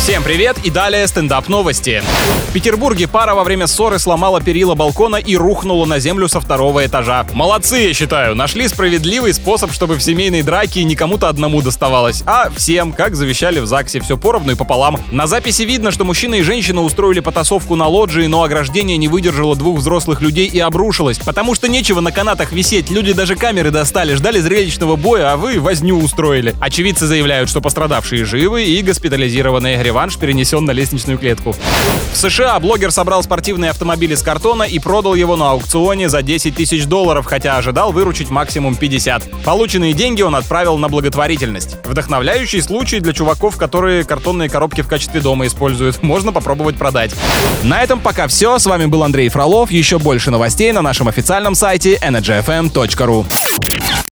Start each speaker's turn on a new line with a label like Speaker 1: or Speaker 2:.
Speaker 1: Всем привет и далее стендап новости. В Петербурге пара во время ссоры сломала перила балкона и рухнула на землю со второго этажа. Молодцы, я считаю, нашли справедливый способ, чтобы в семейной драке не кому-то одному доставалось, а всем, как завещали в ЗАГСе, все поровну и пополам. На записи видно, что мужчина и женщина устроили потасовку на лоджии, но ограждение не выдержало двух взрослых людей и обрушилось, потому что нечего на канатах висеть, люди даже камеры достали, ждали зрелищного боя, а вы возню устроили. Очевидцы заявляют, что пострадавшие живы и госпитализированные реванш перенесен на лестничную клетку. В США блогер собрал спортивный автомобиль из картона и продал его на аукционе за 10 тысяч долларов, хотя ожидал выручить максимум 50. Полученные деньги он отправил на благотворительность. Вдохновляющий случай для чуваков, которые картонные коробки в качестве дома используют. Можно попробовать продать. На этом пока все. С вами был Андрей Фролов. Еще больше новостей на нашем официальном сайте energyfm.ru.